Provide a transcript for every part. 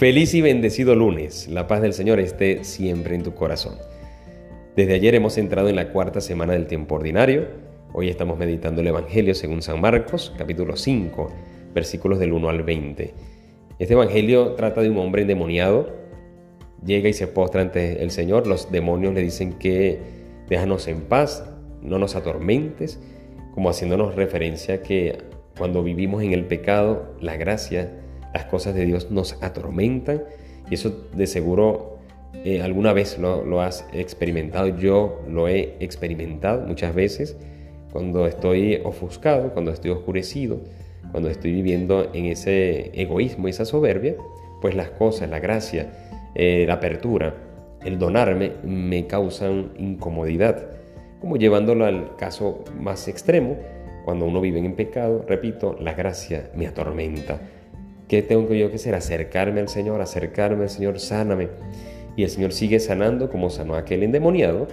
Feliz y bendecido lunes. La paz del Señor esté siempre en tu corazón. Desde ayer hemos entrado en la cuarta semana del tiempo ordinario. Hoy estamos meditando el Evangelio según San Marcos, capítulo 5, versículos del 1 al 20. Este Evangelio trata de un hombre endemoniado. Llega y se postra ante el Señor. Los demonios le dicen que déjanos en paz, no nos atormentes, como haciéndonos referencia que cuando vivimos en el pecado, la gracia las cosas de Dios nos atormentan y eso de seguro eh, alguna vez lo, has experimentado. Yo lo he experimentado muchas veces cuando estoy ofuscado, cuando estoy oscurecido, cuando estoy viviendo en ese egoísmo, esa soberbia, pues las cosas, la gracia, eh, la apertura, el donarme me causan incomodidad. Como llevándolo al caso más extremo, cuando uno vive en pecado, repito, la gracia me atormenta ¿Qué tengo yo que hacer? Acercarme al Señor, acercarme al Señor, sáname. Y el Señor sigue sanando como sanó aquel endemoniado.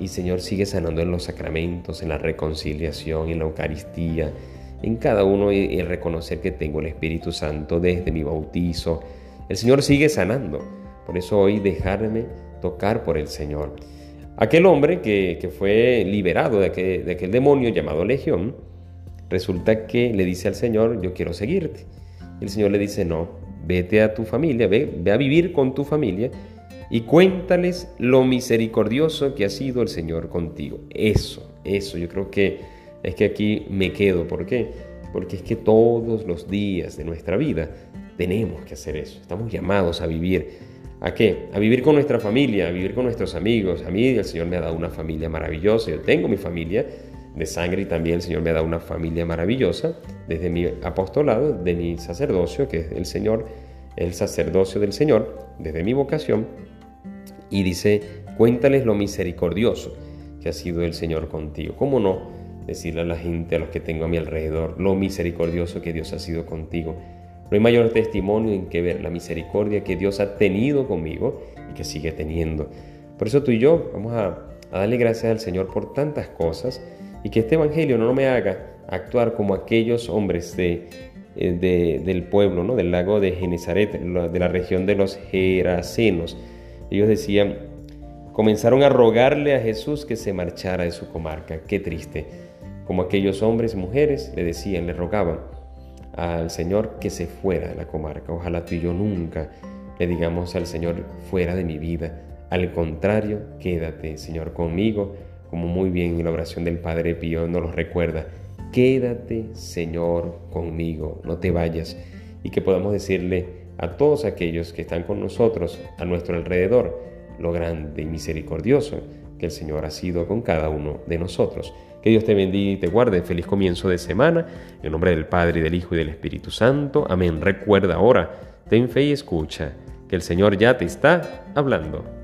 Y el Señor sigue sanando en los sacramentos, en la reconciliación, en la Eucaristía, en cada uno y, reconocer que tengo el Espíritu Santo desde mi bautizo. El Señor sigue sanando. Por eso hoy dejarme tocar por el Señor. Aquel hombre que, fue liberado de aquel, de aquel demonio llamado Legión, resulta que le dice al Señor, yo quiero seguirte. El Señor le dice, no, vete a tu familia, ve, ve a vivir con tu familia y cuéntales lo misericordioso que ha sido el Señor contigo. Eso, eso, yo creo que es que aquí me quedo. ¿Por qué? Porque es que todos los días de nuestra vida tenemos que hacer eso. Estamos llamados a vivir. ¿A qué? A vivir con nuestra familia, a vivir con nuestros amigos. A mí el Señor me ha dado una familia maravillosa. Yo tengo mi familia de sangre y también el Señor me ha dado una familia maravillosa desde mi apostolado, de mi sacerdocio, que es el Señor, el sacerdocio del Señor, desde mi vocación. Y dice, cuéntales lo misericordioso que ha sido el Señor contigo. ¿Cómo no decirle a la gente, a los que tengo a mi alrededor, lo misericordioso que Dios ha sido contigo? No hay mayor testimonio en que ver la misericordia que Dios ha tenido conmigo y que sigue teniendo. Por eso tú y yo vamos a, a darle gracias al Señor por tantas cosas y que este Evangelio no me haga actuar como aquellos hombres de, eh, del pueblo, ¿no? del lago de Genezaret, de la región de los Gerasenos. Ellos decían, comenzaron a rogarle a Jesús que se marchara de su comarca. Qué triste. Como aquellos hombres y mujeres le decían, le rogaban al Señor que se fuera de la comarca. Ojalá tú y yo nunca le digamos al Señor fuera de mi vida. Al contrario, quédate, Señor, conmigo como muy bien en la oración del Padre Pío nos lo recuerda, quédate Señor conmigo, no te vayas, y que podamos decirle a todos aquellos que están con nosotros, a nuestro alrededor, lo grande y misericordioso que el Señor ha sido con cada uno de nosotros. Que Dios te bendiga y te guarde. Feliz comienzo de semana. En nombre del Padre, del Hijo y del Espíritu Santo. Amén. Recuerda ahora, ten fe y escucha, que el Señor ya te está hablando.